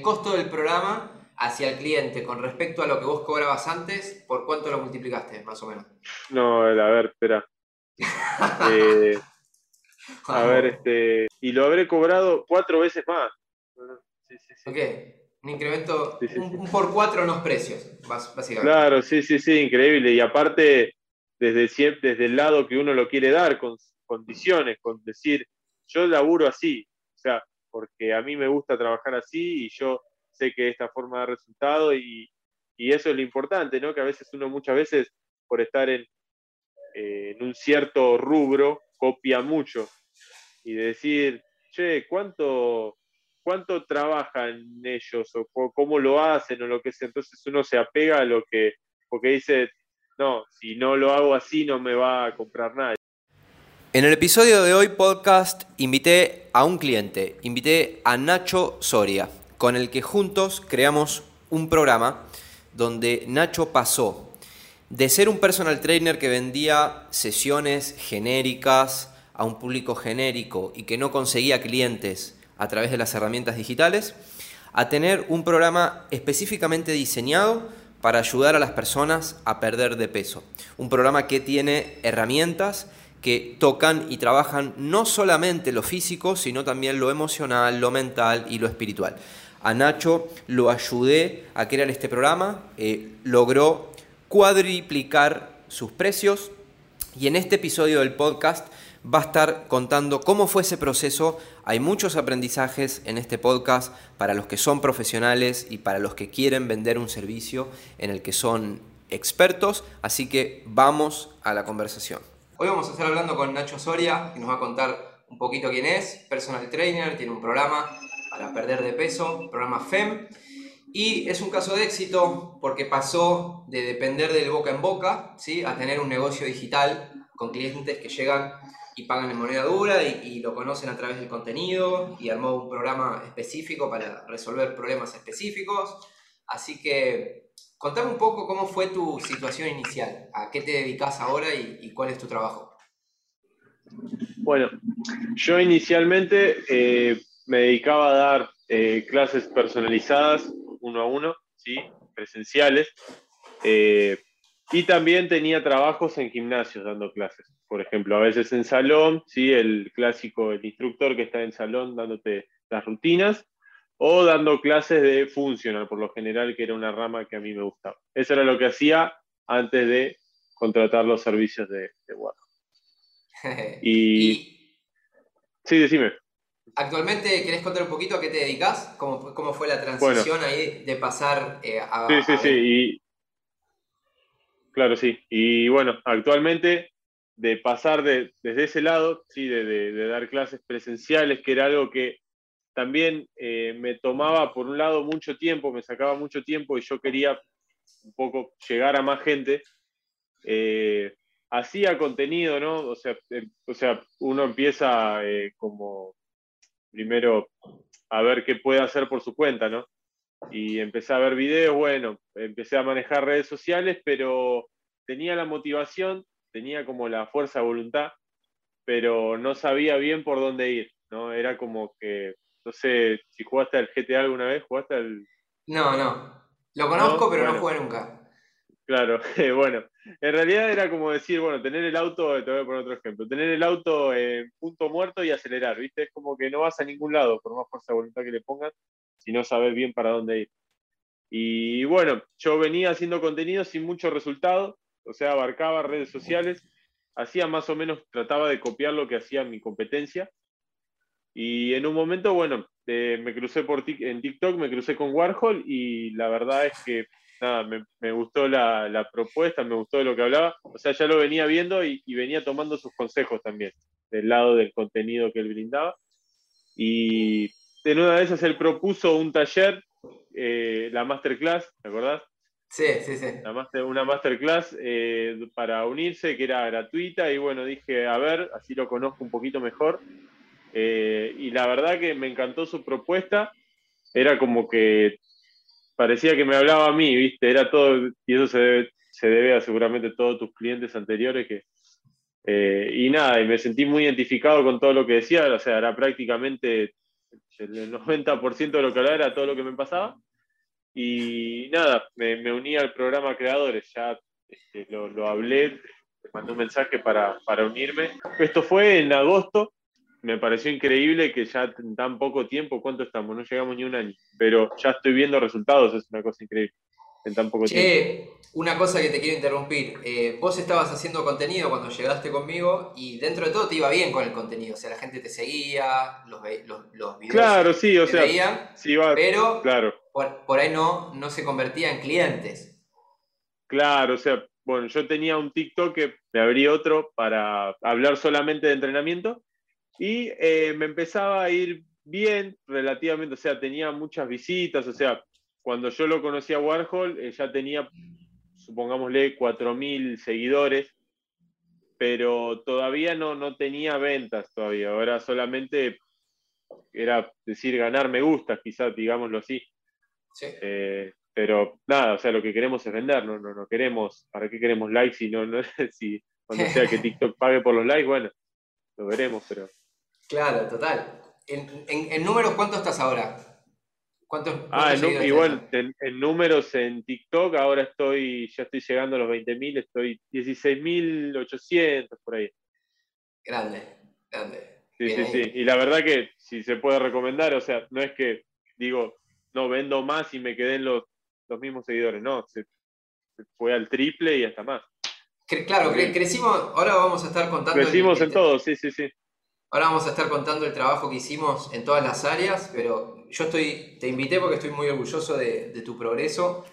el costo del programa hacia el cliente con respecto a lo que vos cobrabas antes, ¿por cuánto lo multiplicaste, más o menos? No, a ver, espera. Eh, a ver, este. Y lo habré cobrado cuatro veces más. Sí, sí, sí. Ok, un incremento, un, por cuatro en los precios, básicamente. Claro, sí, sí, sí, increíble. Y aparte, desde, desde el lado que uno lo quiere dar, con condiciones, con decir, yo laburo así, o sea, porque a mí me gusta trabajar así y yo sé que esta forma da resultado y, eso es lo importante, ¿no? Que a veces uno muchas veces por estar en, eh, en un cierto rubro copia mucho y decir, che, ¿cuánto, cuánto trabajan ellos o cómo lo hacen o lo que sea? Entonces uno se apega a lo que, porque dice, no, si no lo hago así no me va a comprar nadie. En el episodio de hoy podcast invité a un cliente, invité a Nacho Soria, con el que juntos creamos un programa donde Nacho pasó de ser un personal trainer que vendía sesiones genéricas a un público genérico y que no conseguía clientes a través de las herramientas digitales, a tener un programa específicamente diseñado para ayudar a las personas a perder de peso. Un programa que tiene herramientas que tocan y trabajan no solamente lo físico, sino también lo emocional, lo mental y lo espiritual. A Nacho lo ayudé a crear este programa, eh, logró cuadriplicar sus precios y en este episodio del podcast va a estar contando cómo fue ese proceso. Hay muchos aprendizajes en este podcast para los que son profesionales y para los que quieren vender un servicio en el que son expertos, así que vamos a la conversación. Hoy vamos a estar hablando con Nacho Soria, que nos va a contar un poquito quién es, personal trainer, tiene un programa para perder de peso, programa FEM, y es un caso de éxito porque pasó de depender del boca en boca ¿sí? a tener un negocio digital con clientes que llegan y pagan en moneda dura y, y, lo conocen a través del contenido y armó un programa específico para resolver problemas específicos. Así que Contame un poco cómo fue tu situación inicial, a qué te dedicas ahora y, cuál es tu trabajo. Bueno, yo inicialmente eh, me dedicaba a dar eh, clases personalizadas uno a uno, ¿sí? presenciales, eh, y también tenía trabajos en gimnasios dando clases. Por ejemplo, a veces en salón, ¿sí? el clásico, el instructor que está en salón dándote las rutinas, o dando clases de funcional, por lo general, que era una rama que a mí me gustaba. Eso era lo que hacía antes de contratar los servicios de, de y... Sí, decime. Actualmente, ¿querés contar un poquito a qué te dedicas? ¿Cómo, cómo fue la transición ahí de pasar eh, a... Sí, sí, sí. Y... Claro, sí. Y bueno, actualmente de pasar de, desde ese lado, sí, de, de dar clases presenciales, que era algo que también eh, me tomaba, por un lado, mucho tiempo, me sacaba mucho tiempo y yo quería un poco llegar a más gente. Eh, hacía contenido, ¿no? O sea, eh, o sea uno empieza como primero a ver qué puede hacer por su cuenta, ¿no? Y empecé a ver videos, bueno, empecé a manejar redes sociales, pero tenía la motivación, tenía como la fuerza de voluntad, pero no sabía bien por dónde ir, ¿no? Era como que no sé si jugaste al GTA alguna vez, ¿jugaste al...? No, no. Lo conozco, pero no jugué nunca. Claro, bueno, en realidad era como decir, bueno, tener el auto, te voy a poner otro ejemplo, tener el auto en punto muerto y acelerar, ¿viste? Es como que no vas a ningún lado, por más fuerza de voluntad que le pongas, si no sabes bien para dónde ir. Y bueno, yo venía haciendo contenido sin mucho resultado, o sea, abarcaba redes sociales, hacía más o menos, trataba de copiar lo que hacía mi competencia, y en un momento, bueno, eh, me crucé por en TikTok, me crucé con Warhol y la verdad es que nada, me, gustó la, propuesta, me gustó de lo que hablaba. O sea, ya lo venía viendo y, venía tomando sus consejos también, del lado del contenido que él brindaba. Y en una de esas él propuso un taller, eh, la masterclass, ¿te acordás? Sí, sí, sí. una masterclass eh, para unirse, que era gratuita, y bueno, dije, a ver, así lo conozco un poquito mejor. Eh, y la verdad que me encantó su propuesta. Era como que parecía que me hablaba a mí, ¿viste? Era todo, y eso se debe, se debe a seguramente todos tus clientes anteriores que... Eh, y nada, y me sentí muy identificado con todo lo que decía, o sea, era prácticamente el 90% de lo que hablaba era todo lo que me pasaba. Y nada, me, uní al programa Creadores, ya este, lo, hablé, mandé un mensaje para, para unirme. Esto fue en agosto, me pareció increíble que ya en tan poco tiempo, ¿cuánto estamos? No llegamos ni un año, pero ya estoy viendo resultados, es una cosa increíble en tan poco tiempo. Una cosa que te quiero interrumpir, eh, vos estabas haciendo contenido cuando llegaste conmigo y dentro de todo te iba bien con el contenido, o sea, la gente te seguía, los, los, videos claro, sí, o sea, veían, pero claro. por, ahí no, no se convertía en clientes. Claro, o sea, bueno, yo tenía un TikTok que me abrí otro para hablar solamente de entrenamiento y eh, me empezaba a ir bien relativamente, o sea, tenía muchas visitas, o sea, cuando yo lo conocí a Warhol, eh, ya tenía, supongámosle, 4.000 seguidores, pero todavía no, no tenía ventas todavía. Ahora solamente era decir ganar me gusta, quizás, digámoslo así. Eh, pero nada, o sea, lo que queremos es vender, no, no, no queremos, ¿para qué queremos likes si no, no si cuando sea que TikTok pague por los likes, bueno, lo veremos, pero. Claro, total. ¿En, en, en números cuánto estás ahora? ¿Cuántos, ah, igual en, números en TikTok ahora estoy, ya estoy llegando a los 20.000, estoy 16.800 por ahí. Grande, grande. Sí, sí, sí. Y la verdad que si se puede recomendar, o sea, no es que digo, no vendo más y me queden los, los mismos seguidores, no, se, fue al triple y hasta más. claro, crecimos, ahora vamos a estar contando. Crecimos en todo, sí, sí, sí. Ahora vamos a estar contando el trabajo que hicimos en todas las áreas, pero yo estoy, te invité porque estoy muy orgulloso de, tu progreso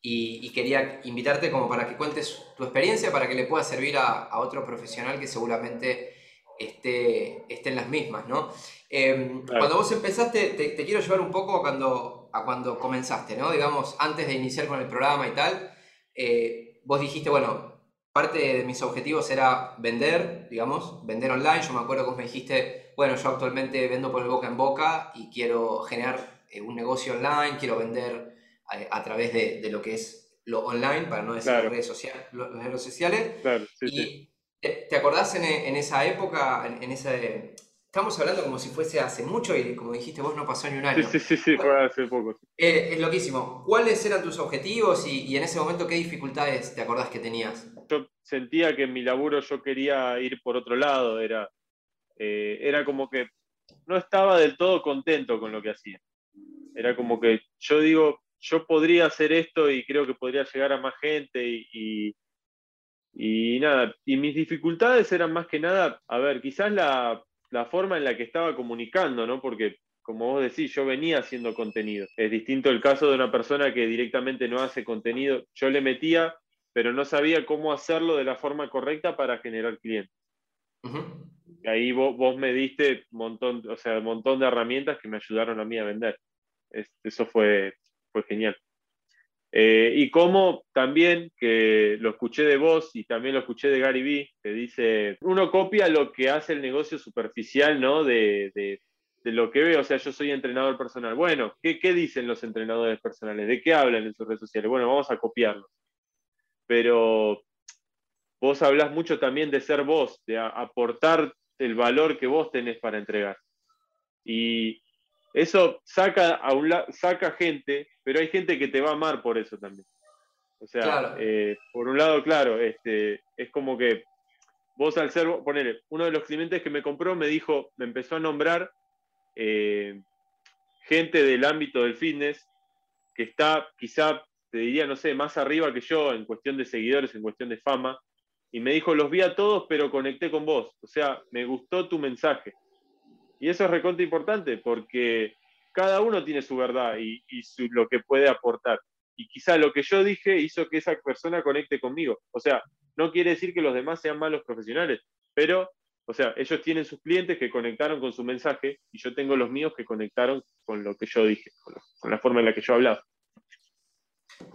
y, quería invitarte como para que cuentes tu experiencia, para que le pueda servir a, otro profesional que seguramente esté, esté en las mismas, ¿no? Em, cuando vos empezaste, te, quiero llevar un poco a cuando, a cuando comenzaste, ¿no? Digamos, antes de iniciar con el programa y tal, eh, vos dijiste, bueno, parte de mis objetivos era vender, digamos, vender online. Yo me acuerdo que vos me dijiste, bueno, yo actualmente vendo por el boca en boca y quiero generar eh, un negocio online, quiero vender eh, a, través de, lo que es lo online, para no decir las, redes sociales, las redes sociales. y ¿te, acordás en, esa época, en, en ese, estamos hablando como si fuese hace mucho y como dijiste vos no pasó ni un año. Sí, sí, sí, fue hace poco. Eh, es loquísimo. ¿Cuáles eran tus objetivos y, en ese momento qué dificultades te acordás que tenías? Yo sentía que en mi laburo yo quería ir por otro lado, era, eh, era como que no estaba del todo contento con lo que hacía. Era como que yo digo, yo podría hacer esto y creo que podría llegar a más gente y, y nada, y mis dificultades eran más que nada, a ver, quizás la, la forma en la que estaba comunicando, ¿no? Porque, como vos decís, yo venía haciendo contenido. Es distinto el caso de una persona que directamente no hace contenido. Yo le metía, pero no sabía cómo hacerlo de la forma correcta para generar clientes. Ahí vos, me diste un montón, o sea, un montón de herramientas que me ayudaron a mí a vender. eso fue, fue genial. Eh, y como también, que lo escuché de vos y también lo escuché de Gary Vee, que dice, uno copia lo que hace el negocio superficial, ¿no? De, de, lo que ve, o sea, yo soy entrenador personal. Bueno, ¿qué, ¿qué, dicen los entrenadores personales? ¿De qué hablan en sus redes sociales? Bueno, vamos a copiarlos. Pero vos hablas mucho también de ser vos, de aportar el valor que vos tenés para entregar. Y eso saca, a un saca gente, pero hay gente que te va a amar por eso también. O sea, eh, por un lado, claro, este, es como que vos al ser, ponele, uno de los clientes que me compró me dijo, me empezó a nombrar eh, gente del ámbito del fitness que está quizá, te diría, no sé, más arriba que yo en cuestión de seguidores, en cuestión de fama, y me dijo, los vi a todos, pero conecté con vos. O sea, me gustó tu mensaje. Y eso es recontra importante porque cada uno tiene su verdad y, lo que puede aportar. Y quizá lo que yo dije hizo que esa persona conecte conmigo. O sea, no quiere decir que los demás sean malos profesionales, pero, o sea, ellos tienen sus clientes que conectaron con su mensaje y yo tengo los míos que conectaron con lo que yo dije, con, la forma en la que yo hablaba.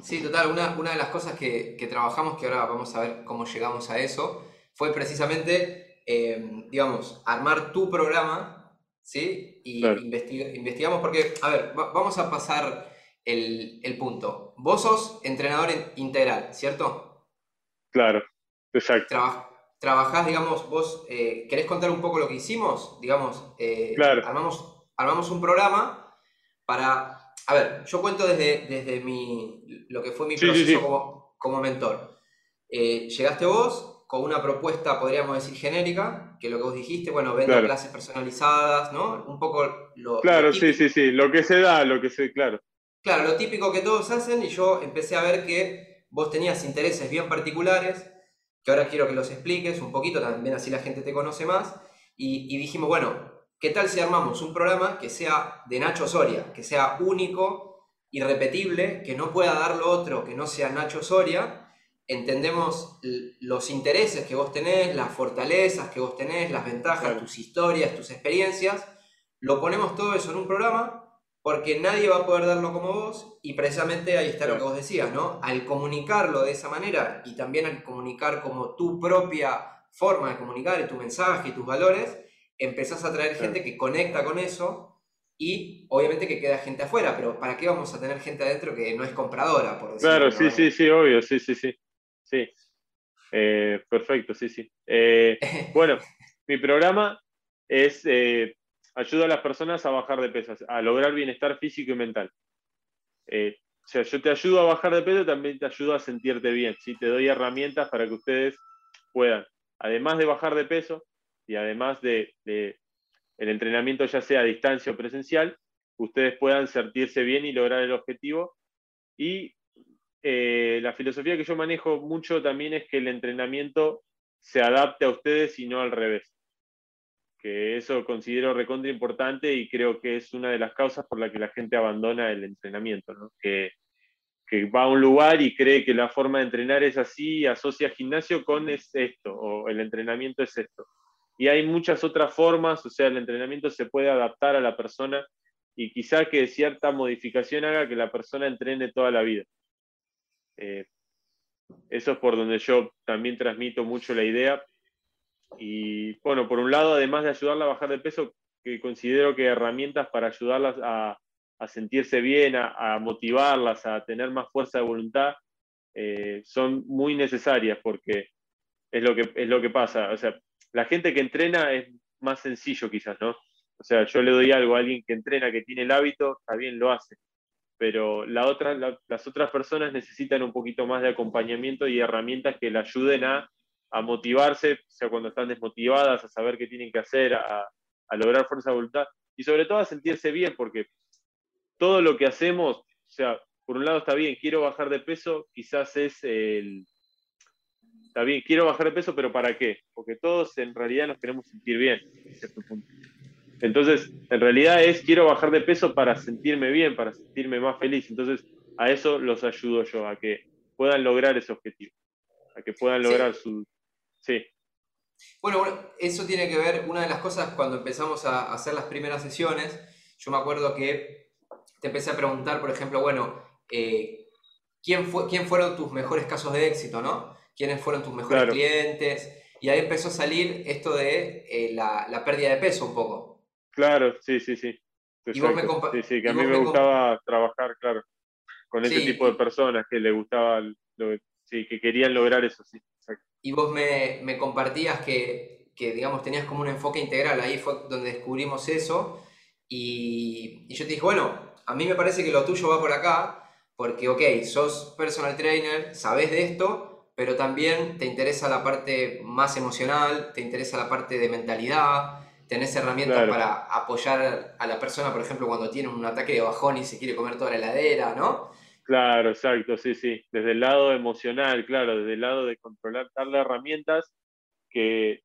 Sí, total. Una, una de las cosas que, que, trabajamos, que ahora vamos a ver cómo llegamos a eso, fue precisamente, eh, digamos, armar tu programa ¿sí? Y investigamos porque, a ver, vamos a pasar el, punto. Vos sos entrenador integral, ¿cierto? Claro, exacto. trabajás, digamos, vos, eh, ¿querés contar un poco lo que hicimos? Digamos, eh, armamos, armamos un programa para, a ver, yo cuento desde, desde mi, lo que fue mi proceso Como, como, mentor. Eh, llegaste vos con una propuesta, podríamos decir, genérica, que lo que vos dijiste, bueno, vendo clases personalizadas, ¿no? Un poco lo... Claro, sí, sí, sí, lo que se da, lo que se, claro. Claro, lo típico que todos hacen y yo empecé a ver que vos tenías intereses bien particulares, que ahora quiero que los expliques un poquito, también así la gente te conoce más, y, dijimos, bueno, ¿qué tal si armamos un programa que sea de Nacho Soria, que sea único, irrepetible, que no pueda dar lo otro que no sea Nacho Soria? Entendemos los intereses que vos tenés, las fortalezas que vos tenés, las ventajas, tus historias, tus experiencias. Lo ponemos todo eso en un programa porque nadie va a poder darlo como vos y precisamente ahí está lo que vos decías, ¿no? Al comunicarlo de esa manera y también al comunicar como tu propia forma de comunicar y tu mensaje y tus valores, empezás a traer gente que conecta con eso y obviamente que queda gente afuera, pero ¿para qué vamos a tener gente adentro que no es compradora, por decirlo Claro, sí, sí, sí, obvio, sí, sí, sí. Sí. Eh, perfecto, sí, sí. Eh, bueno, mi programa es eh, ayuda a las personas a bajar de peso, a lograr bienestar físico y mental. O sea, yo te ayudo a bajar de peso, también te ayudo a sentirte bien, ¿sí? Te doy herramientas para que ustedes puedan, además de bajar de peso y además de, el entrenamiento ya sea a distancia o presencial, ustedes puedan sentirse bien y lograr el objetivo. Y eh, la filosofía que yo manejo mucho también es que el entrenamiento se adapte a ustedes y no al revés que eso considero recontra importante y creo que es una de las causas por la que la gente abandona el entrenamiento, ¿no? que, que, va a un lugar y cree que la forma de entrenar es así, asocia gimnasio con es esto, o el entrenamiento es esto. Y hay muchas otras formas, o sea, el entrenamiento se puede adaptar a la persona y quizá que cierta modificación haga que la persona entrene toda la vida. Eh, eso es por donde yo también transmito mucho la idea, y bueno, por un lado, además de ayudarla a bajar de peso, que considero que herramientas para ayudarlas a, sentirse bien, a, motivarlas, a tener más fuerza de voluntad, eh, son muy necesarias porque es lo, que, es lo que pasa. O sea, la gente que entrena es más sencillo quizás, ¿no? O sea, yo le doy algo a alguien que entrena, que tiene el hábito, está bien, lo hace. Pero la otra, las otras personas necesitan un poquito más de acompañamiento y herramientas que le ayuden a a motivarse, o sea, cuando están desmotivadas, a saber qué tienen que hacer, a, lograr fuerza de voluntad y sobre todo a sentirse bien, porque todo lo que hacemos, o sea, por un lado está bien, quiero bajar de peso, quizás es el... Está bien, quiero bajar de peso, pero ¿para qué? Porque todos en realidad nos queremos sentir bien, Entonces, en realidad es quiero bajar de peso para sentirme bien, para sentirme más feliz. Entonces, a eso los ayudo yo, a que puedan lograr ese objetivo, a que puedan lograr su, Sí. Bueno, eso tiene que ver, una de las cosas cuando empezamos a hacer las primeras sesiones, yo me acuerdo que te empecé a preguntar, por ejemplo, bueno, eh, ¿quién, fue, ¿quién fueron tus mejores casos de éxito, no? ¿Quiénes fueron tus mejores clientes? Y ahí empezó a salir esto de eh, la, pérdida de peso un poco. Claro, sí, sí, sí. Y vos me sí, sí, que a mí me, gustaba trabajar, claro, con ese tipo de personas que le gustaba, sí, que querían lograr eso, sí y vos me, compartías que, digamos, tenías como un enfoque integral, ahí fue donde descubrimos eso, y, yo te dije, bueno, a mí me parece que lo tuyo va por acá, porque, ok, sos personal trainer, sabes de esto, pero también te interesa la parte más emocional, te interesa la parte de mentalidad, tenés herramientas para apoyar a la persona, por ejemplo, cuando tiene un ataque de bajón y se quiere comer toda la heladera, ¿no? Claro, exacto, sí, sí. Desde el lado emocional, claro, desde el lado de controlar, darle herramientas que,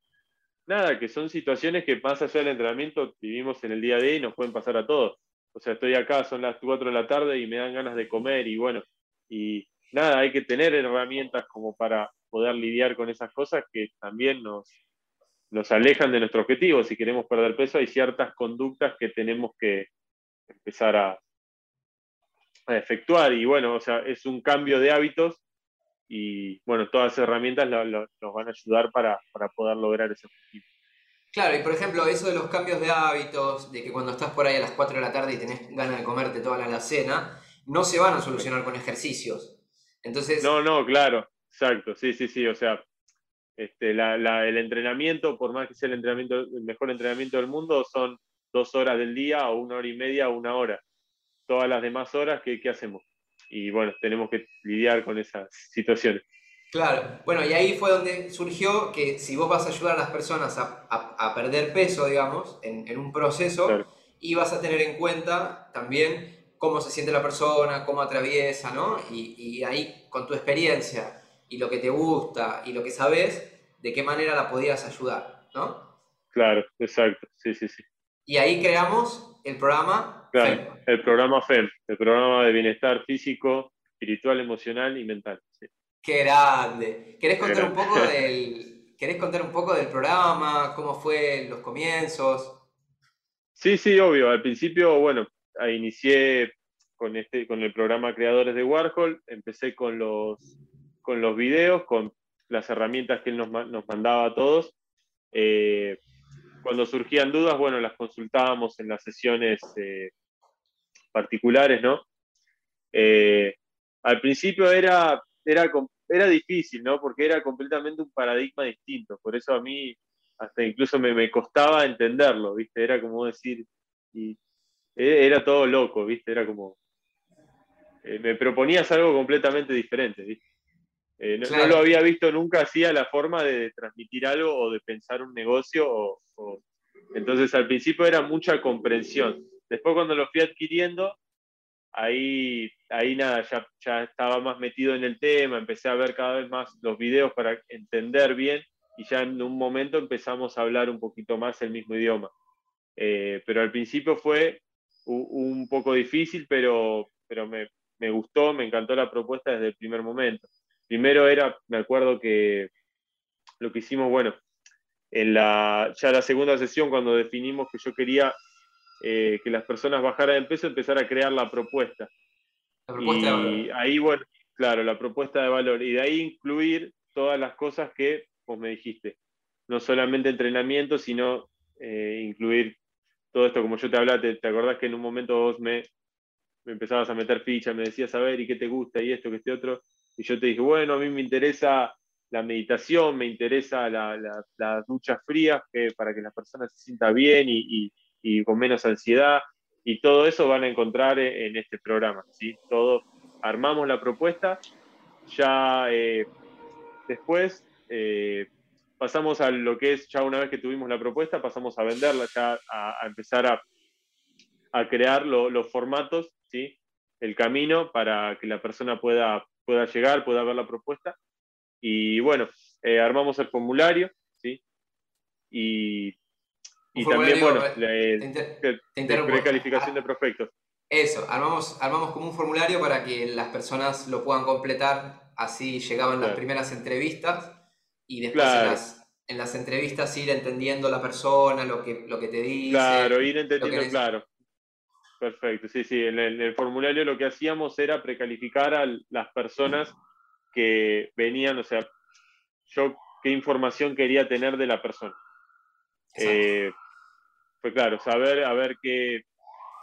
nada, que son situaciones que más allá del entrenamiento vivimos en el día a día y nos pueden pasar a todos. O sea, estoy acá, son las 4 de la tarde y me dan ganas de comer y bueno, y nada, hay que tener herramientas como para poder lidiar con esas cosas que también nos, nos alejan de nuestro objetivo. Si queremos perder peso, hay ciertas conductas que tenemos que empezar a, a efectuar. Y bueno, o sea, es un cambio de hábitos y bueno, todas esas herramientas nos van a ayudar para, poder lograr ese objetivo. Claro, y por ejemplo, eso de los cambios de hábitos, de que cuando estás por ahí a las 4 de la tarde y tenés ganas de comerte toda la cena, no se van a solucionar con ejercicios. Entonces... No, no, claro, exacto, sí, sí, sí, o sea, este, el entrenamiento, por más que sea el, entrenamiento, el mejor entrenamiento del mundo, son dos horas del día o una hora y media o una hora. Todas las demás horas, ¿qué, qué hacemos? Y bueno, tenemos que lidiar con esas situaciones. Claro, bueno, y ahí fue donde surgió que si vos vas a ayudar a las personas a, a, perder peso, digamos, en, en un proceso, y vas a tener en cuenta también cómo se siente la persona, cómo atraviesa, ¿no? Y, y, ahí, con tu experiencia y lo que te gusta y lo que sabes, de qué manera la podías ayudar, ¿no? Claro, exacto, sí, sí, sí. Y ahí creamos el programa FEM. El programa FEM, el programa de bienestar físico, espiritual, emocional y mental. Sí. Qué grande. ¿Querés contar, un poco del, ¿Querés contar un poco del programa? ¿Cómo fue los comienzos? Sí, sí, obvio. Al principio, bueno, inicié con, este, con el programa Creadores de Warhol, empecé con los, con los videos, con las herramientas que él nos, nos mandaba a todos. Eh, cuando surgían dudas, bueno, las consultábamos en las sesiones eh, particulares, ¿no? Eh, al principio era, era, era difícil, ¿no? Porque era completamente un paradigma distinto. Por eso a mí hasta incluso me, me costaba entenderlo, ¿viste? Era como decir, y era todo loco, ¿viste? Era como, eh, me proponías algo completamente diferente, ¿viste? Eh, no, lo había visto nunca así a la forma de transmitir algo o de pensar un negocio. Entonces al principio era mucha comprensión. Después cuando lo fui adquiriendo, ahí, ahí nada, ya, ya estaba más metido en el tema, empecé a ver cada vez más los videos para entender bien y ya en un momento empezamos a hablar un poquito más el mismo idioma. Eh, pero al principio fue un, poco difícil, pero, pero me, me gustó, me encantó la propuesta desde el primer momento. Primero era, me acuerdo que lo que hicimos, bueno, en la, ya la segunda sesión, cuando definimos que yo quería eh, que las personas bajaran de peso, empezar a crear la propuesta. La propuesta y ahí, bueno, claro, la propuesta de valor. Y de ahí incluir todas las cosas que vos me dijiste. No solamente entrenamiento, sino eh, incluir todo esto, como yo te hablaba, te, te, acordás que en un momento vos me, empezabas a meter ficha, me decías, a ver, ¿y qué te gusta? Y esto, que este otro. Y yo te dije, bueno, a mí me interesa la meditación, me interesa las duchas frías que, para que la persona se sienta bien y, con menos ansiedad. Y todo eso van a encontrar en este programa. ¿sí? Todo, armamos la propuesta, ya eh, después eh, pasamos a lo que es, ya una vez que tuvimos la propuesta, pasamos a venderla, ya a, empezar a, a crear los formatos, ¿sí? el camino para que la persona pueda pueda llegar, pueda ver la propuesta. Y bueno, eh, armamos el formulario, ¿sí? Y, y también, bueno, la precalificación de prospectos. Eso, armamos, armamos como un formulario para que las personas lo puedan completar, así llegaban las primeras entrevistas y después en, las, entrevistas ir entendiendo la persona, lo que, lo que te dice. Claro, ir entendiendo, claro. Perfecto, sí, sí. En el, formulario lo que hacíamos era precalificar a las personas que venían, o sea, yo qué información quería tener de la persona. Eh, fue claro, saber a ver qué,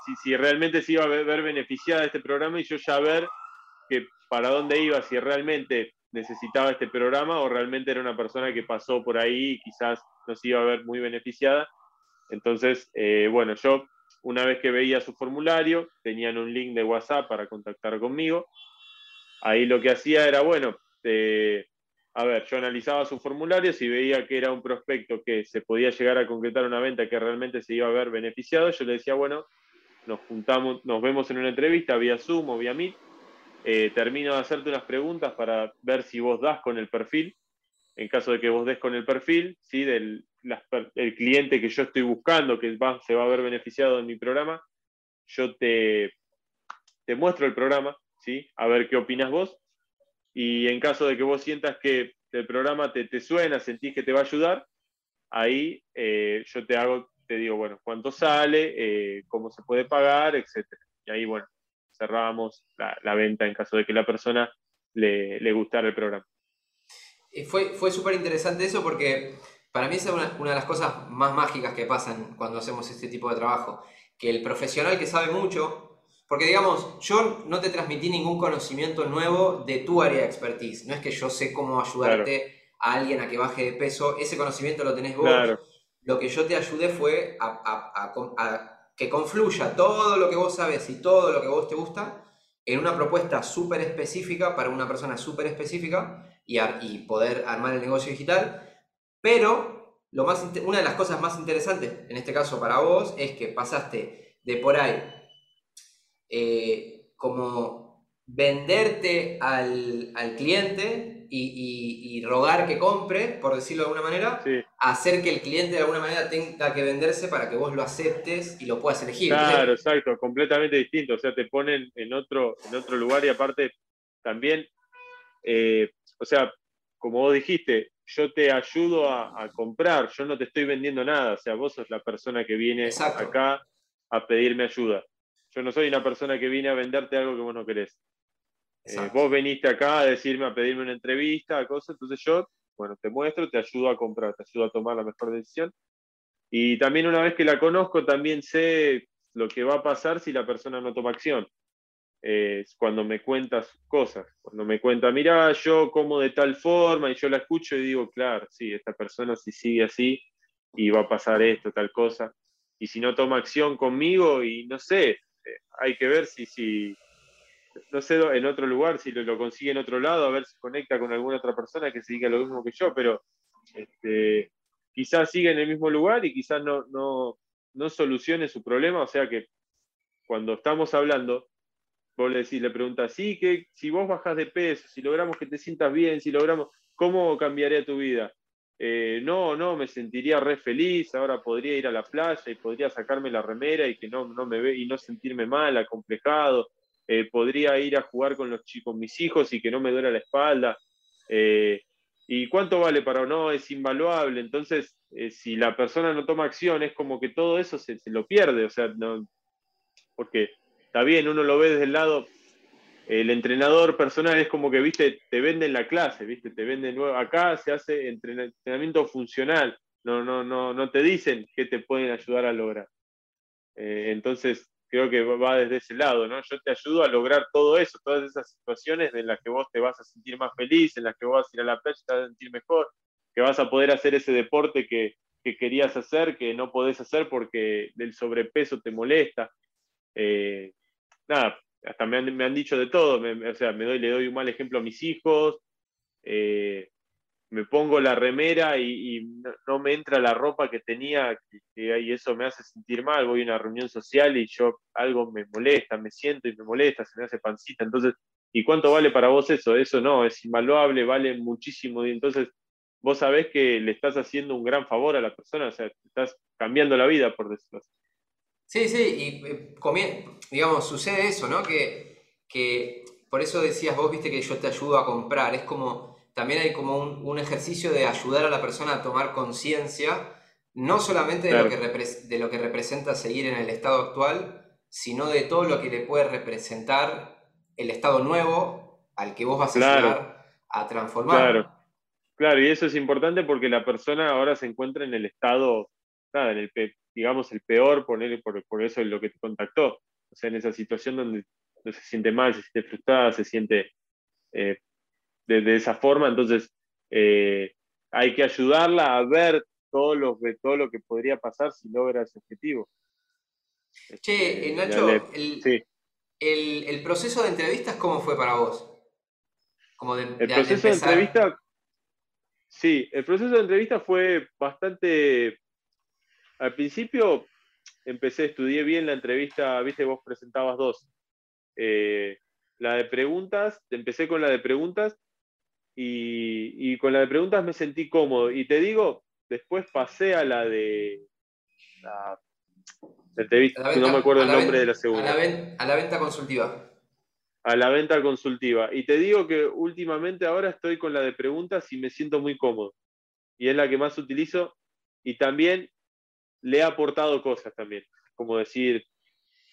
si, si, realmente se iba a ver, beneficiada este programa y yo ya ver que para dónde iba, si realmente necesitaba este programa o realmente era una persona que pasó por ahí y quizás no se iba a ver muy beneficiada. Entonces, eh, bueno, yo una vez que veía su formulario, tenían un link de WhatsApp para contactar conmigo. Ahí lo que hacía era, bueno, eh, a ver, yo analizaba su formulario, si veía que era un prospecto que se podía llegar a concretar una venta que realmente se iba a ver beneficiado, yo le decía, bueno, nos juntamos, nos vemos en una entrevista vía Zoom o vía Meet, eh, termino de hacerte unas preguntas para ver si vos das con el perfil. En caso de que vos des con el perfil, ¿sí? del, el cliente que yo estoy buscando, que se va a ver beneficiado en mi programa, yo te, te muestro el programa, ¿sí? a ver qué opinas vos. Y en caso de que vos sientas que el programa te, te suena, sentís que te va a ayudar, ahí eh, yo te hago, te digo, bueno, cuánto sale, eh, cómo se puede pagar, etc. Y ahí, bueno, cerrábamos la, la, venta en caso de que la persona le, le gustara el programa. Fue, fue súper interesante eso porque para mí es una, de las cosas más mágicas que pasan cuando hacemos este tipo de trabajo. Que el profesional que sabe mucho, porque digamos, yo no te transmití ningún conocimiento nuevo de tu área de expertise. No es que yo sé cómo ayudarte a alguien a que baje de peso, ese conocimiento lo tenés vos. Lo que yo te ayudé fue a, que confluya todo lo que vos sabes y todo lo que vos te gusta en una propuesta súper específica para una persona súper específica y, y, poder armar el negocio digital. Pero lo más, una de las cosas más interesantes, en este caso para vos, es que pasaste de por ahí eh, como venderte al, al cliente y, rogar que compre, por decirlo de alguna manera, hacer que el cliente de alguna manera tenga que venderse para que vos lo aceptes y lo puedas elegir. Claro, exacto, completamente distinto. O sea, te ponen en otro, en otro lugar y aparte también, eh, o sea, como vos dijiste, yo te ayudo a, comprar, yo no te estoy vendiendo nada. O sea, vos sos la persona que viene acá a pedirme ayuda. Yo no soy una persona que viene a venderte algo que vos no querés. Eh, vos veniste acá a decirme, a pedirme una entrevista, cosas, entonces yo, bueno, te muestro, te ayudo a comprar, te ayudo a tomar la mejor decisión. Y también una vez que la conozco, también sé lo que va a pasar si la persona no toma acción. Es cuando me cuentas cosas, cuando me cuenta, mira, yo como de tal forma y yo la escucho y digo, claro, sí, esta persona si sigue así y va a pasar esto, tal cosa. Y si no toma acción conmigo y no sé, eh, hay que ver si, si, no sé en otro lugar, si lo, consigue en otro lado, a ver si conecta con alguna otra persona que se diga lo mismo que yo, pero este, quizás siga en el mismo lugar y quizás no, no, no solucione su problema. O sea que cuando estamos hablando, vos le decís, le preguntas, sí, que si vos bajas de peso, si logramos que te sientas bien, si logramos, ¿cómo cambiaría tu vida? Eh, no, no, me sentiría re feliz, ahora podría ir a la playa y podría sacarme la remera y que no, no me ve y no sentirme mal, acomplejado. Eh, podría ir a jugar con los chicos, mis hijos y que no me duele la espalda. Eh, ¿Y cuánto vale para no? Es invaluable. Entonces, eh, si la persona no toma acción, es como que todo eso se, lo pierde. O sea, no, porque está bien, uno lo ve desde el lado, el entrenador personal es como que, viste, te venden la clase, viste, te venden nuevo. Acá se hace entrenamiento funcional. No, no, no, no te dicen que te pueden ayudar a lograr. entonces, creo que va desde ese lado, ¿no? Yo te ayudo a lograr todo eso, todas esas situaciones en las que vos te vas a sentir más feliz, en las que vos vas a ir a la playa y te vas a sentir mejor, que vas a poder hacer ese deporte que, querías hacer, que no podés hacer porque del sobrepeso te molesta. Eh, nada, hasta me han, dicho de todo, o sea, me doy, le doy un mal ejemplo a mis hijos, eh, me pongo la remera y, no, me entra la ropa que tenía y eso me hace sentir mal. Voy a una reunión social y yo algo me molesta, me siento y me molesta, se me hace pancita. Entonces, ¿y cuánto vale para vos eso? Eso no, es invaluable, vale muchísimo. Y entonces, vos sabés que le estás haciendo un gran favor a la persona, o sea, estás cambiando la vida, por decirlo así. Sí, sí, y eh, digamos, sucede eso, ¿no? Que, que por eso decías vos, viste, que yo te ayudo a comprar. Es como también hay como un, ejercicio de ayudar a la persona a tomar conciencia, no solamente de, lo que de lo que representa seguir en el estado actual, sino de todo lo que le puede representar el estado nuevo al que vos vas a ayudar a transformar. Claro. claro, y eso es importante porque la persona ahora se encuentra en el estado, nada, en el, digamos, el peor, por, por eso es lo que te contactó. O sea, en esa situación donde se siente mal, se siente frustrada, se siente eh, de, esa forma, entonces eh, hay que ayudarla a ver todo lo, todo lo que podría pasar si logra ese objetivo. Che, este, Nacho, el, proceso de entrevistas, ¿cómo fue para vos? Como el proceso de entrevista, sí, el proceso de entrevista fue bastante, al principio empecé, estudié bien la entrevista, viste, vos presentabas dos. Eh, la de preguntas, empecé con la de preguntas y, con la de preguntas me sentí cómodo. Y te digo, después pasé a la de la, entrevista, no me acuerdo el nombre de la segunda. A la, venta consultiva. A la venta consultiva. Y te digo que últimamente ahora estoy con la de preguntas y me siento muy cómodo. Y es la que más utilizo. Y también le he aportado cosas también. Como decir,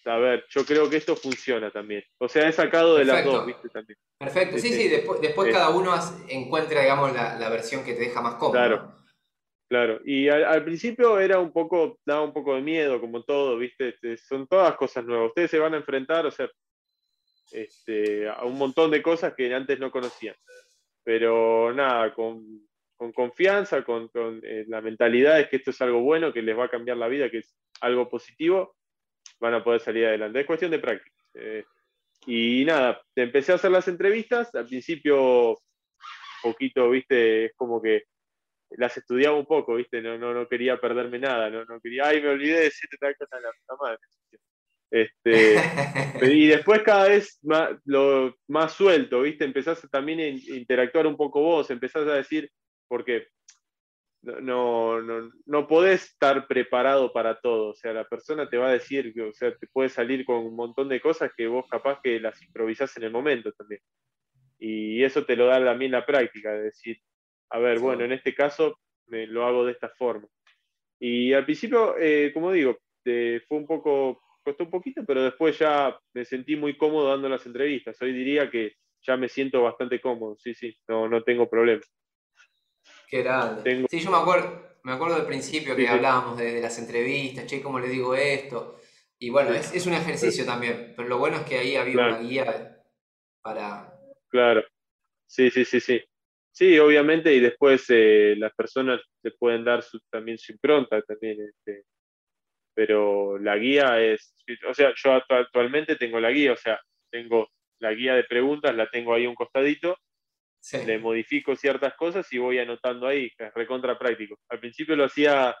a ver, yo creo que esto funciona también. O sea, he sacado de las dos, ¿viste? También. Perfecto, sí, sí, después, después cada uno encuentra, digamos, la, versión que te deja más cómodo. Claro, claro. Y al, principio era un poco, daba un poco de miedo, como todo, ¿viste? Este, son todas cosas nuevas. Ustedes se van a enfrentar, o sea, este, a un montón de cosas que antes no conocían. Pero nada, con, confianza, con, con eh, la mentalidad de que esto es algo bueno, que les va a cambiar la vida, que es algo positivo van a poder salir adelante. Es cuestión de práctica. Eh, y nada, empecé a hacer las entrevistas. Al principio, un poquito, viste, es como que las estudiaba un poco, viste, no, no, no quería perderme nada, no, no quería, ay, me olvidé de decirte tal cosa a la puta madre. Este, y después cada vez más, lo, más suelto, ¿viste? Empezás también a interactuar un poco vos, empezás a decir, porque no, no, no podés estar preparado para todo, o sea, la persona te va a decir, o sea, te puede salir con un montón de cosas que vos capaz que las improvisás en el momento también. Y eso te lo da también la práctica, de decir, a ver, bueno, en este caso me, lo hago de esta forma. Y al principio, eh, como digo, fue un poco costó un poquito, pero después ya me sentí muy cómodo dando las entrevistas. Hoy diría que ya me siento bastante cómodo, sí, sí, no, no tengo problema. Qué grande. Sí, yo me acuerdo, me acuerdo del principio que hablábamos de, las entrevistas, che, ¿cómo le digo esto? Y bueno, es, es un ejercicio también, pero lo bueno es que ahí había una guía para... Claro, sí, sí, sí, sí. Sí, obviamente, y después eh, las personas te pueden dar su, también su impronta también. Este, pero la guía es, o sea, yo actualmente tengo la guía, o sea, tengo la guía de preguntas, la tengo ahí un costadito, le modifico ciertas cosas y voy anotando ahí, es recontra práctico. Al principio lo hacía,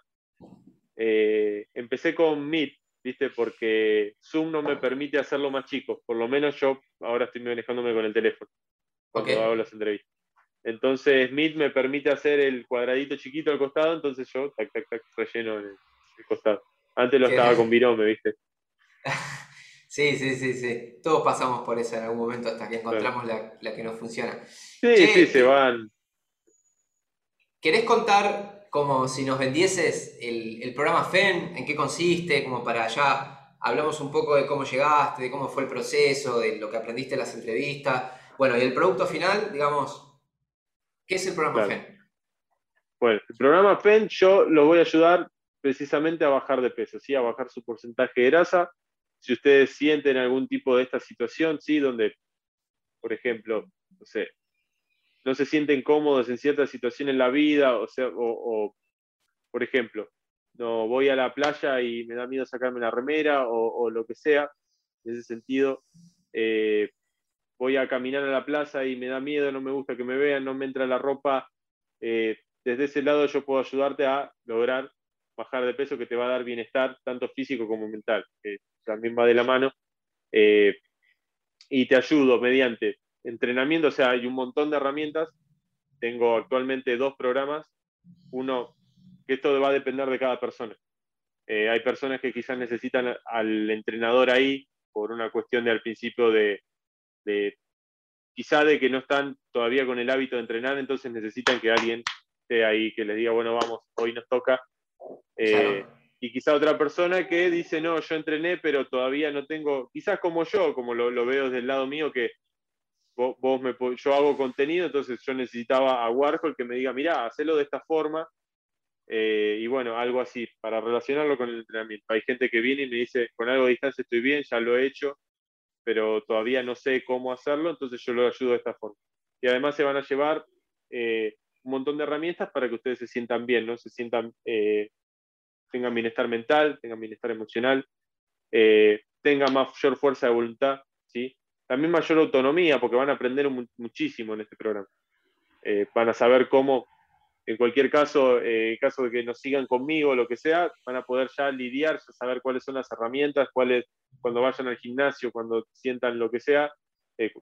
eh, empecé con Meet, ¿viste? Porque Zoom no me permite hacerlo más chico, por lo menos yo ahora estoy manejándome con el teléfono cuando hago las entrevistas. Entonces Meet me permite hacer el cuadradito chiquito al costado, entonces yo tac, tac, tac, relleno el costado. Antes lo estaba con Virome, ¿viste? sí, sí, sí, sí. Todos pasamos por eso en algún momento hasta que encontramos la, que nos funciona. Sí, sí, se van. ¿Querés contar como si nos vendieses el, programa FEN? ¿En qué consiste? Como para allá hablamos un poco de cómo llegaste, de cómo fue el proceso, de lo que aprendiste en las entrevistas. Bueno, y el producto final, digamos, ¿qué es el programa FEN? Bueno, el programa FEN yo lo voy a ayudar precisamente a bajar de peso, ¿sí? a bajar su porcentaje de grasa. Si ustedes sienten algún tipo de esta situación, ¿sí? donde, por ejemplo, no sé, no se sienten cómodos en cierta situación en la vida, o, sea, o, por ejemplo, no voy a la playa y me da miedo sacarme la remera o, lo que sea, en ese sentido, eh, voy a caminar a la plaza y me da miedo, no me gusta que me vean, no me entra la ropa, eh, desde ese lado yo puedo ayudarte a lograr bajar de peso que te va a dar bienestar, tanto físico como mental, también va de la mano. Eh, y te ayudo mediante entrenamiento, o sea, hay un montón de herramientas. Tengo actualmente dos programas. Uno, que esto va a depender de cada persona. Eh, hay personas que quizás necesitan al entrenador ahí por una cuestión de al principio de, de quizá de que no están todavía con el hábito de entrenar, entonces necesitan que alguien esté ahí, que les diga, bueno, vamos, hoy nos toca, eh, y quizá otra persona que dice, no, yo entrené, pero todavía no tengo, quizás como yo, como lo, veo desde el lado mío, que vos, me, yo hago contenido, entonces yo necesitaba a Warhol que me diga, mira, hacelo de esta forma, eh, y bueno, algo así, para relacionarlo con el entrenamiento. Hay gente que viene y me dice, con algo de distancia estoy bien, ya lo he hecho, pero todavía no sé cómo hacerlo, entonces yo lo ayudo de esta forma. Y además se van a llevar eh, un montón de herramientas para que ustedes se sientan bien, ¿no? Se sientan, eh, tengan bienestar mental, tengan bienestar emocional, eh, tengan mayor fuerza de voluntad, ¿sí? También mayor autonomía, porque van a aprender muchísimo en este programa. Eh, van a saber cómo, en cualquier caso, en caso de que nos sigan conmigo, lo que sea, van a poder ya lidiar, saber cuáles son las herramientas, cuáles, cuando vayan al gimnasio, cuando sientan lo que sea,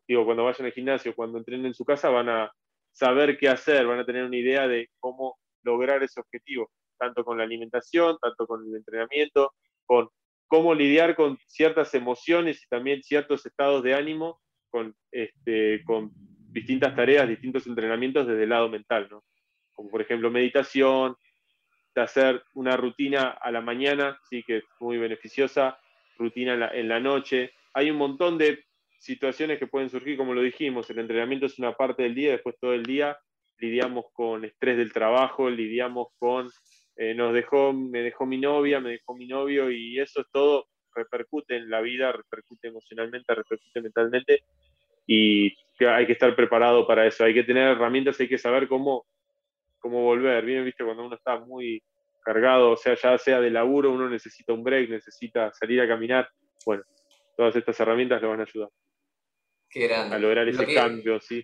digo, cuando vayan al gimnasio, cuando entrenen en su casa, van a, saber qué hacer, van a tener una idea de cómo lograr ese objetivo, tanto con la alimentación, tanto con el entrenamiento, con cómo lidiar con ciertas emociones y también ciertos estados de ánimo con, este, con distintas tareas, distintos entrenamientos desde el lado mental, ¿no? Como por ejemplo meditación, de hacer una rutina a la mañana, sí que es muy beneficiosa, rutina en la, en la noche. Hay un montón de situaciones que pueden surgir, como lo dijimos, el entrenamiento es una parte del día, después todo el día lidiamos con estrés del trabajo, lidiamos con, eh, nos dejó, me dejó mi novia, me dejó mi novio y eso es todo repercute en la vida, repercute emocionalmente, repercute mentalmente y hay que estar preparado para eso, hay que tener herramientas, hay que saber cómo, cómo volver, bien, viste, cuando uno está muy cargado, o sea, ya sea de laburo, uno necesita un break, necesita salir a caminar. Bueno, todas estas herramientas le van a ayudar Qué grande. a lograr Lo ese que- cambio, sí.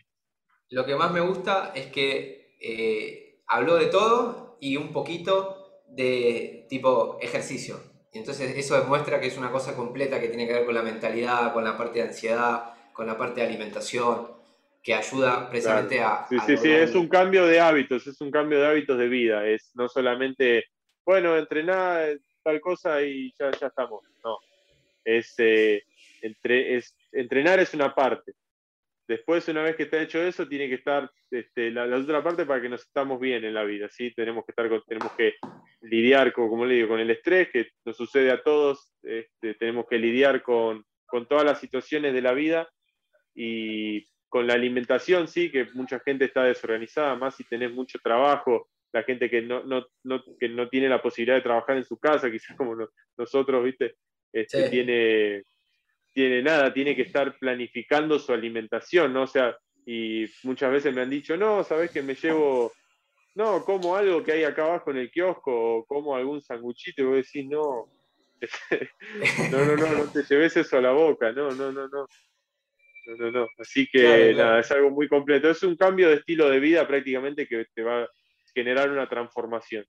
Lo que más me gusta es que eh, habló de todo y un poquito de tipo ejercicio. Y entonces eso demuestra que es una cosa completa que tiene que ver con la mentalidad, con la parte de ansiedad, con la parte de alimentación, que ayuda precisamente a... Sí, a sí, sí, es un cambio de hábitos, es un cambio de hábitos de vida, es no solamente, bueno, entrenar tal cosa y ya, ya estamos, no, es, eh, entre, es, entrenar es una parte, después una vez que está hecho eso, tiene que estar este, la, la otra parte para que nos estamos bien en la vida, ¿sí? Tenemos que estar con- tenemos que lidiar con, como le digo, con el estrés que nos sucede a todos, este, tenemos que lidiar con, con todas las situaciones de la vida y con la alimentación, sí, que mucha gente está desorganizada, más si tenés mucho trabajo, la gente que no, no, no- que no tiene la posibilidad de trabajar en su casa, quizás como no- nosotros, ¿viste? Este, Sí. tiene, tiene nada, tiene que estar planificando su alimentación, ¿no? O sea, y muchas veces me han dicho, no, sabes que me llevo, no, como algo que hay acá abajo en el kiosco, o como algún sanguchito, y vos decís, no, no, no, no, no te lleves eso a la boca, no, no, no, no. No, no, no. Así que Claro, claro. nada, es algo muy completo. Es un cambio de estilo de vida prácticamente que te va a generar una transformación.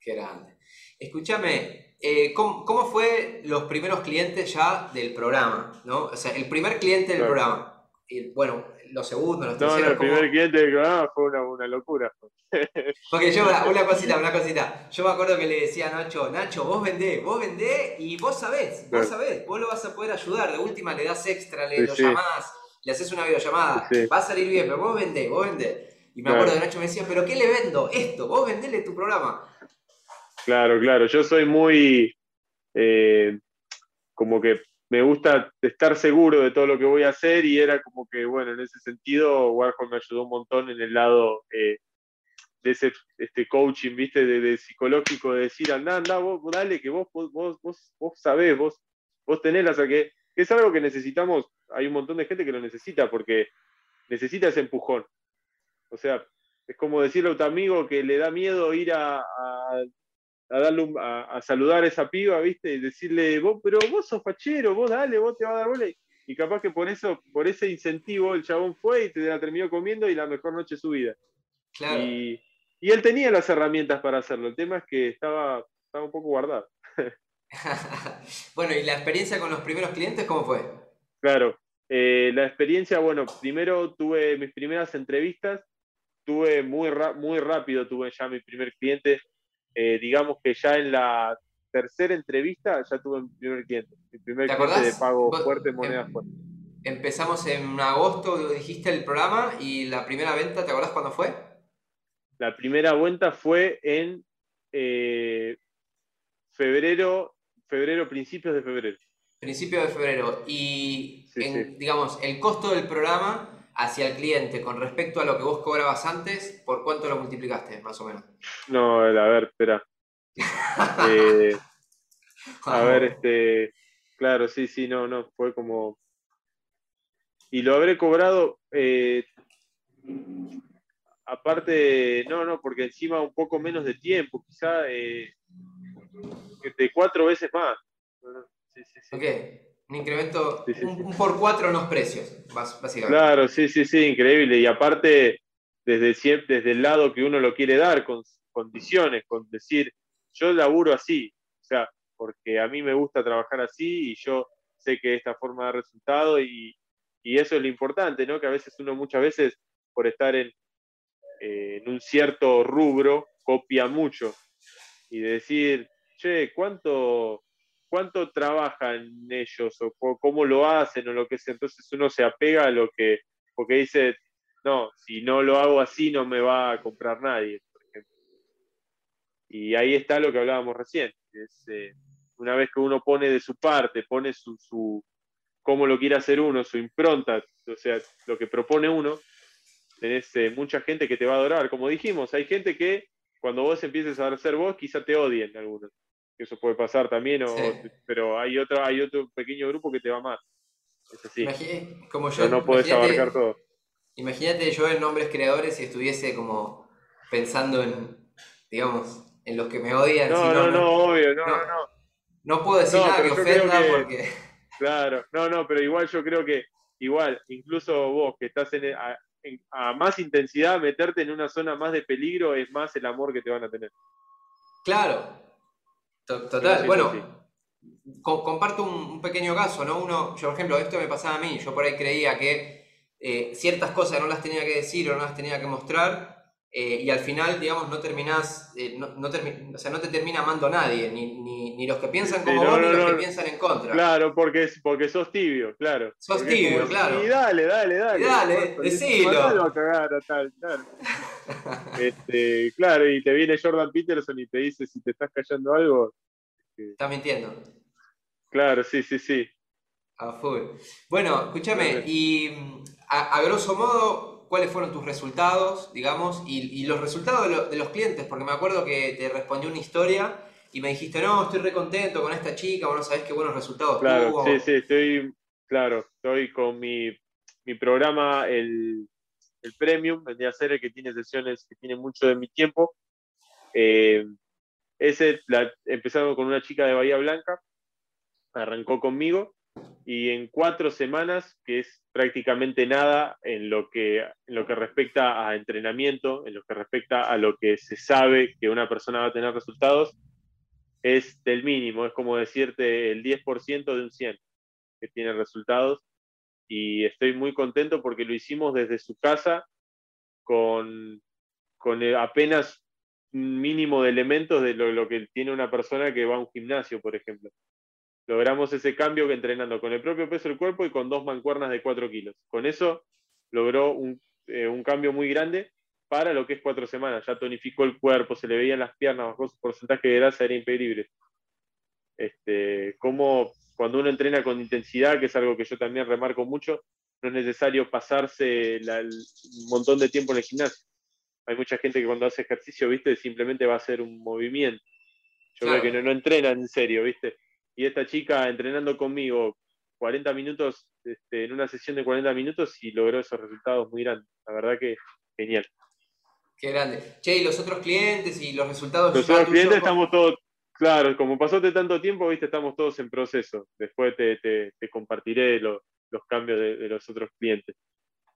Qué grande. Escúchame, eh, ¿cómo, cómo fue los primeros clientes ya del programa? ¿no? O sea, el primer cliente del Claro. programa. Y, bueno, los segundos, los No, no, terceros. el ¿cómo? primer cliente del programa fue una, una locura. Porque yo, una, una cosita, una cosita. Yo me acuerdo que le decía a Nacho, Nacho, vos vendés, vos vendés y vos sabés, vos sabés, vos lo vas a poder ayudar. De última le das extra, le Sí, lo sí. llamás, le haces una videollamada, Sí. va a salir bien, pero vos vendés, vos vendés. Y me Claro. acuerdo que Nacho me decía, ¿pero qué le vendo? Esto, vos vendele tu programa. Claro, claro. Yo soy muy. eh, como que me gusta estar seguro de todo lo que voy a hacer y era como que, bueno, en ese sentido, Warhol me ayudó un montón en el lado eh, de ese este coaching, ¿viste? De, psicológico, de decir, anda, anda, vos, dale, que vos, vos, vos, vos, sabés, vos, vos tenés la que, que es algo que necesitamos, hay un montón de gente que lo necesita porque necesita ese empujón. O sea, es como decirle a tu amigo que le da miedo ir a- a darle un- a, a saludar a esa piba, ¿viste? Y decirle, vos, pero vos sos fachero, vos dale, vos te vas a dar bola. Y capaz que por eso, por ese incentivo, el chabón fue y te la terminó comiendo y la mejor noche de su vida. Claro. Y, y él tenía las herramientas para hacerlo. El tema es que estaba, estaba un poco guardado. bueno, ¿y la experiencia con los primeros clientes cómo fue? Claro. eh, la experiencia, bueno, primero tuve mis primeras entrevistas, tuve muy, muy rápido, tuve ya mi primer cliente. Eh, digamos que ya en la tercera entrevista ya tuve mi primer cliente. Mi primer ¿Te cliente de pago fuerte, moneda em, fuerte. Empezamos en agosto, dijiste el programa, y la primera venta, ¿te acordás cuándo fue? La primera vuelta fue en eh, febrero, febrero, principios de febrero. Principio de febrero. Y, Sí, en, sí. digamos, el costo del programa hacia el cliente con respecto a lo que vos cobrabas antes, ¿por cuánto lo multiplicaste, más o menos? No, a ver, espera. Eh, a ver, este, claro, sí, sí, no, no, fue como... Y lo habré cobrado, eh, aparte, no, no, porque encima un poco menos de tiempo, quizá eh, de cuatro veces más. Sí, sí, sí. Ok, un incremento, Sí, sí, un, un por cuatro en los precios, básicamente. Claro, sí, sí, sí, increíble. Y aparte, desde, desde el lado que uno lo quiere dar, con condiciones, con decir, yo laburo así, o sea, porque a mí me gusta trabajar así y yo sé que esta forma da resultado y, y eso es lo importante, ¿no? Que a veces uno muchas veces, por estar en, eh, en un cierto rubro, copia mucho y de decir, che, ¿cuánto, cuánto trabajan ellos o cómo lo hacen o lo que sea? Entonces uno se apega a lo que, porque dice, no, si no lo hago así no me va a comprar nadie, por ejemplo. Y ahí está lo que hablábamos recién, es, eh, una vez que uno pone de su parte, pone su, su, cómo lo quiere hacer uno, su impronta, o sea, lo que propone uno, tenés eh, mucha gente que te va a adorar. Como dijimos, hay gente que cuando vos empieces a ser vos, quizá te odien algunos. Eso puede pasar también, o- Sí. pero hay otro, hay otro pequeño grupo que te va más. Es así. Imagi- como yo, no podés abarcar todo. Imagínate yo en nombres creadores y estuviese como pensando en, digamos, en los que me odian. No, no, no, obvio, no, no, no. No puedo decir nada que ofenda porque. Claro, no, no, pero igual yo creo que, igual, incluso vos que estás en, a, más intensidad, meterte en una zona más de peligro es más el amor que te van a tener. Claro, total. bueno, comparto un, pequeño caso, ¿no? Uno, yo por ejemplo, esto me pasaba a mí, yo por ahí creía que eh, ciertas cosas no las tenía que decir o no las tenía que mostrar, eh, y al final, digamos, no terminás, eh, no, o sea, no te termina amando nadie, ni, los que piensan como vos, ni los que piensan en contra. Claro, porque, porque sos tibio, claro. Sos tibio, claro. Y dale, dale, dale. Y dale, decilo. este, claro, y te viene Jordan Peterson y te dice si te estás callando algo. Estás mintiendo. Claro, sí, sí, sí. A full. Bueno, escúchame, y mm, a grosso modo, cuáles fueron tus resultados, digamos, y, los resultados de, los clientes, porque me acuerdo que te respondió una historia y me dijiste, no, estoy re contento con esta chica, vos no sabés qué buenos resultados claro, Sí, sí, estoy, claro, estoy con mi, programa, el, Premium, vendría a ser el que tiene sesiones que tiene mucho de mi tiempo. Eh, ese, la, empezando con una chica de Bahía Blanca, arrancó conmigo y en cuatro semanas, que es prácticamente nada en lo, que, en lo que respecta a entrenamiento, en lo que respecta a lo que se sabe que una persona va a tener resultados, es del mínimo, es como decirte el 10% de un 100 que tiene resultados. Y estoy muy contento porque lo hicimos desde su casa con, con apenas un mínimo de elementos de lo, lo que tiene una persona que va a un gimnasio, por ejemplo logramos ese cambio que entrenando con el propio peso del cuerpo y con dos mancuernas de 4 kilos. Con eso logró eh, un, cambio muy grande para lo que es cuatro semanas. Ya tonificó el cuerpo, se le veían las piernas, bajó su porcentaje de grasa, era impedible. Este, como cuando uno entrena con intensidad, que es algo que yo también remarco mucho, no es necesario pasarse un montón de tiempo en el gimnasio. Hay mucha gente que cuando hace ejercicio, viste, simplemente va a hacer un movimiento. Yo creo que no, no entrena en serio, viste y esta chica entrenando conmigo 40 minutos, este, en una sesión de 40 minutos y logró esos resultados muy grandes. La verdad que genial. Qué grande. Che, y los otros clientes y los resultados. Los otros clientes estamos todos, claro, como pasaste tanto tiempo, viste, estamos todos en proceso. Después te, compartiré los cambios de, los otros clientes.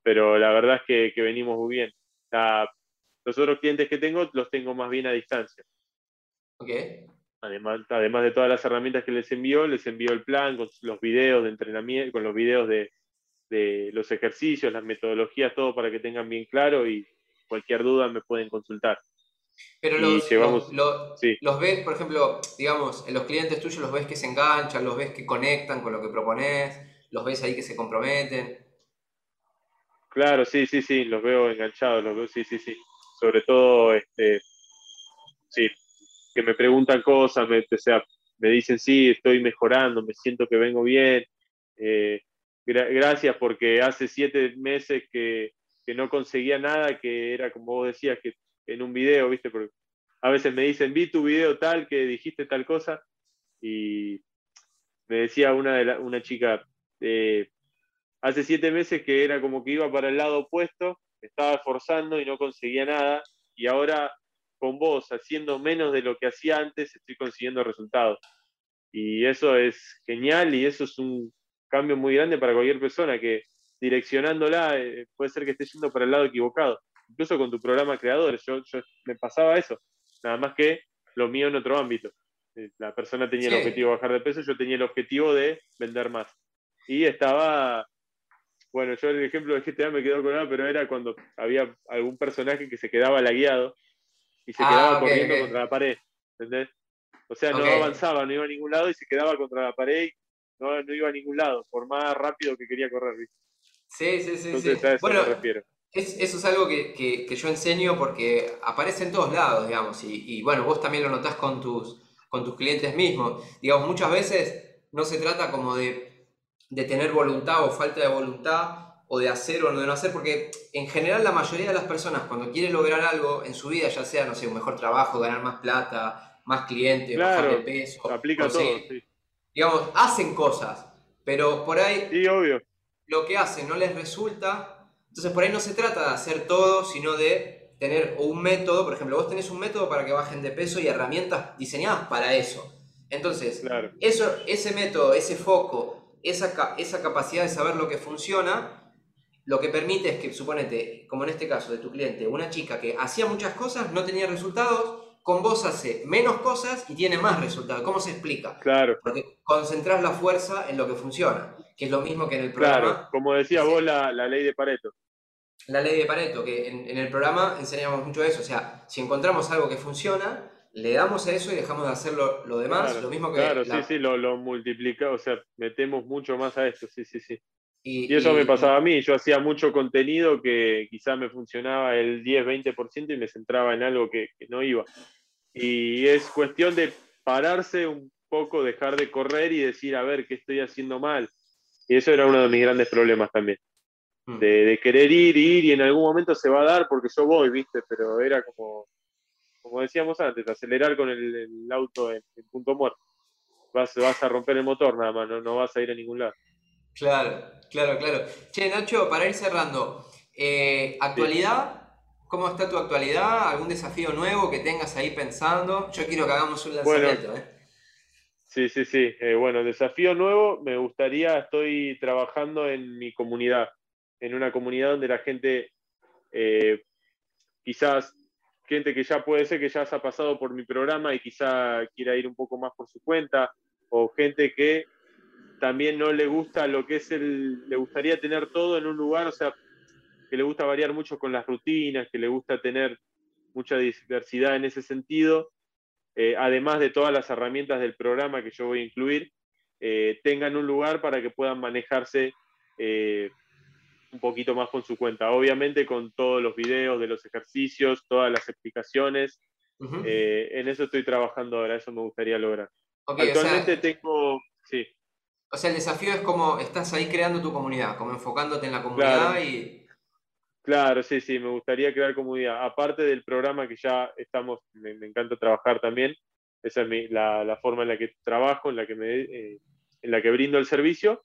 Pero la verdad es que, que venimos muy bien. los otros clientes que tengo los tengo más bien a distancia. Ok. Además, además de todas las herramientas que les envió, les envió el plan con los videos de entrenamiento, con los videos de, los ejercicios, las metodologías, todo para que tengan bien claro y cualquier duda me pueden consultar. Pero los, los, ves, por ejemplo, digamos, en los clientes tuyos los ves que se enganchan, los ves que conectan con lo que propones, los ves ahí que se comprometen. Claro, sí, sí, sí, los veo enganchados, los veo, sí, sí, sí. Sobre todo, este, sí, que me preguntan cosas, me, o sea, me dicen, sí, estoy mejorando, me siento que vengo bien. Eh, gracias porque hace siete meses que, no conseguía nada, que era como vos decías, que en un video, ¿viste? Porque a veces me dicen, vi tu video tal, que dijiste tal cosa, y me decía una, de una chica, eh, hace siete meses que era como que iba para el lado opuesto, estaba esforzando y no conseguía nada, y ahora con vos haciendo menos de lo que hacía antes, estoy consiguiendo resultados. Y eso es genial y eso es un cambio muy grande para cualquier persona que direccionándola eh, puede ser que esté yendo para el lado equivocado. Incluso con tu programa Creadores, yo, me pasaba eso, nada más que lo mío en otro ámbito. Eh, la persona tenía el objetivo de bajar de peso, yo tenía el objetivo de vender más. Y estaba, bueno, yo el ejemplo de GTA me quedó con nada, pero era cuando había algún personaje que se quedaba lagueado y se quedaba ah, corriendo contra la pared, ¿entendés? O sea, no avanzaba, no iba a ningún lado y se quedaba contra la pared y no, no iba a ningún lado, por más rápido que quería correr, ¿viste? Sí, sí, sí. sí. bueno, eso es algo que, que, yo enseño porque aparece en todos lados, digamos, y, y, bueno, vos también lo notás con tus, con tus clientes mismos. Digamos, muchas veces no se trata como de, de tener voluntad o falta de voluntad, o de hacer o de no hacer, porque en general la mayoría de las personas cuando quieren lograr algo en su vida, ya sea, no sé, un mejor trabajo, ganar más plata, más clientes, bajar de peso, aplica todo, sí. digamos, hacen cosas, pero por ahí sí, obvio. lo que hacen no les resulta, entonces por ahí no se trata de hacer todo, sino de tener un método, por ejemplo, vos tenés un método para que bajen de peso y herramientas diseñadas para eso. Entonces, eso, ese método, ese foco, esa, esa capacidad de saber lo que funciona, lo que permite es que, suponete, como en este caso de tu cliente, una chica que hacía muchas cosas, no tenía resultados, con vos hace menos cosas y tiene más resultados. ¿Cómo se explica? Claro. Porque concentrás la fuerza en lo que funciona, que es lo mismo que en el programa. Claro, como decías vos, la, ley de Pareto. La ley de Pareto, que en, el programa enseñamos mucho eso. O sea, si encontramos algo que funciona, le damos a eso y dejamos de hacer lo, demás. lo mismo que. Claro, sí, sí, lo, lo multiplica, o sea, metemos mucho más a esto, sí, sí, sí. Y, eso me pasaba a mí, yo hacía mucho contenido que quizás me funcionaba el 10-20% y me centraba en algo que, no iba. Y es cuestión de pararse un poco, dejar de correr y decir, a ver, ¿qué estoy haciendo mal? Y eso era uno de mis grandes problemas también. Mm. De, querer ir, ir y en algún momento se va a dar porque yo voy, ¿viste? Pero era como, como decíamos antes, acelerar con el, auto en, punto muerto. Vas, vas a romper el motor nada más, no, no vas a ir a ningún lado. Claro, claro, claro. Che, Nacho, para ir cerrando, eh, ¿actualidad? ¿Cómo está tu actualidad? ¿Algún desafío nuevo que tengas ahí pensando? Yo quiero que hagamos un lanzamiento, ¿eh? Sí, sí, sí. Eh, bueno, desafío nuevo, me gustaría, estoy trabajando en mi comunidad, en una comunidad donde la gente, quizás gente que ya puede ser que ya se ha pasado por mi programa y quizá quiera ir un poco más por su cuenta, o gente que también no le gusta lo que es el, le gustaría tener todo en un lugar, o sea, que le gusta variar mucho con las rutinas, que le gusta tener mucha diversidad en ese sentido, eh, además de todas las herramientas del programa que yo voy a incluir, eh, tengan un lugar para que puedan manejarse eh, un poquito más con su cuenta. Obviamente con todos los videos de los ejercicios, todas las explicaciones. en eso estoy trabajando ahora, eso me gustaría lograr. Actualmente tengo, sí. O sea, el desafío es como estás ahí creando tu comunidad, como enfocándote en la comunidad claro. y... Claro, sí, sí, me gustaría crear comunidad. Aparte del programa que ya estamos, me, encanta trabajar también, esa es la, forma en la que trabajo, en la que, me, eh, en la que brindo el servicio.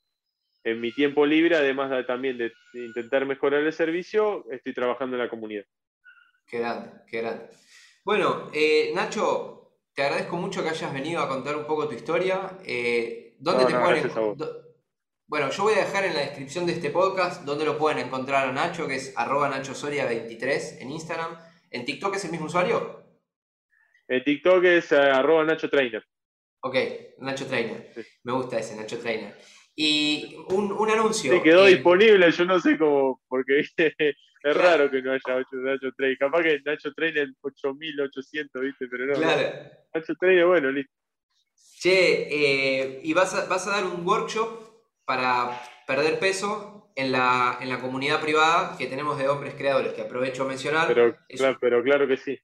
En mi tiempo libre, además también de, intentar mejorar el servicio, estoy trabajando en la comunidad. Qué grande, qué grande. Bueno, eh, Nacho, te agradezco mucho que hayas venido a contar un poco tu historia. Eh, ¿Dónde te pueden Bueno, yo voy a dejar en la descripción de este podcast dónde lo pueden encontrar a Nacho, que es arroba nachosoria23 en Instagram. ¿En TikTok es el mismo usuario? En TikTok es uh, arroba Nacho Trainer. Ok, Nacho Trainer. Me gusta ese, Nacho Trainer. Y un, un anuncio. Sí, quedó disponible, yo no sé cómo, porque es raro que no haya Nacho Trainer. Capaz que Nacho Trainer 8800, ¿viste? Pero no. Claro. Nacho Trainer, bueno, listo. Che, eh, y vas a, vas a, dar un workshop para perder peso en la, en la, comunidad privada que tenemos de hombres creadores, que aprovecho a mencionar. Pero, claro, pero claro que sí.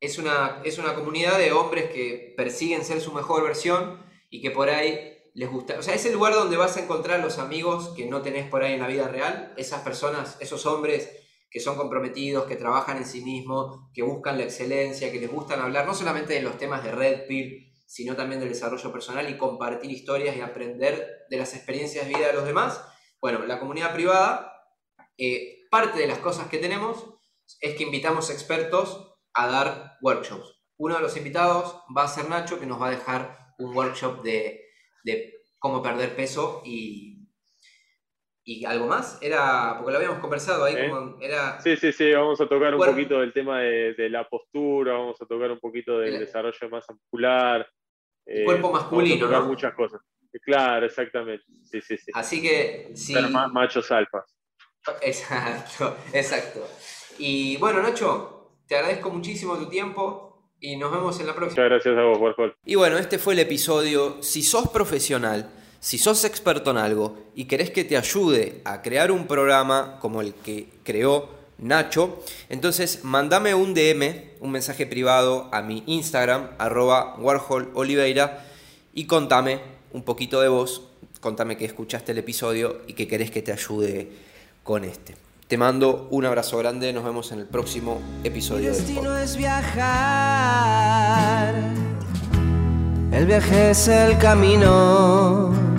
Es una, es una comunidad de hombres que persiguen ser su mejor versión y que por ahí les gusta. O sea, es el lugar donde vas a encontrar los amigos que no tenés por ahí en la vida real, esas personas, esos hombres que son comprometidos, que trabajan en sí mismos, que buscan la excelencia, que les gustan hablar no solamente de los temas de Red Pill, sino también del desarrollo personal y compartir historias y aprender de las experiencias de vida de los demás. Bueno, la comunidad privada, eh, parte de las cosas que tenemos es que invitamos expertos a dar workshops. Uno de los invitados va a ser Nacho, que nos va a dejar un workshop de, cómo perder peso y, y algo más. Era, porque lo habíamos conversado ahí, como era... Sí, sí, sí, vamos a tocar un poquito del tema de, la postura, vamos a tocar un poquito del desarrollo de masa muscular, eh, cuerpo masculino, ¿no? muchas cosas. Claro, exactamente. Sí, sí, sí. Así que sí. machos alfas. Exacto, exacto. Y bueno, Nacho, te agradezco muchísimo tu tiempo y nos vemos en la próxima. Muchas gracias a vos, Warhol. Y bueno, este fue el episodio. Si sos profesional, si sos experto en algo y querés que te ayude a crear un programa como el que creó Nacho. Entonces, mándame un DM, un mensaje privado a mi Instagram, arroba Warhol Oliveira, y contame un poquito de vos, contame que escuchaste el episodio y que querés que te ayude con este. Te mando un abrazo grande, nos vemos en el próximo episodio. El destino es viajar, el viaje es el camino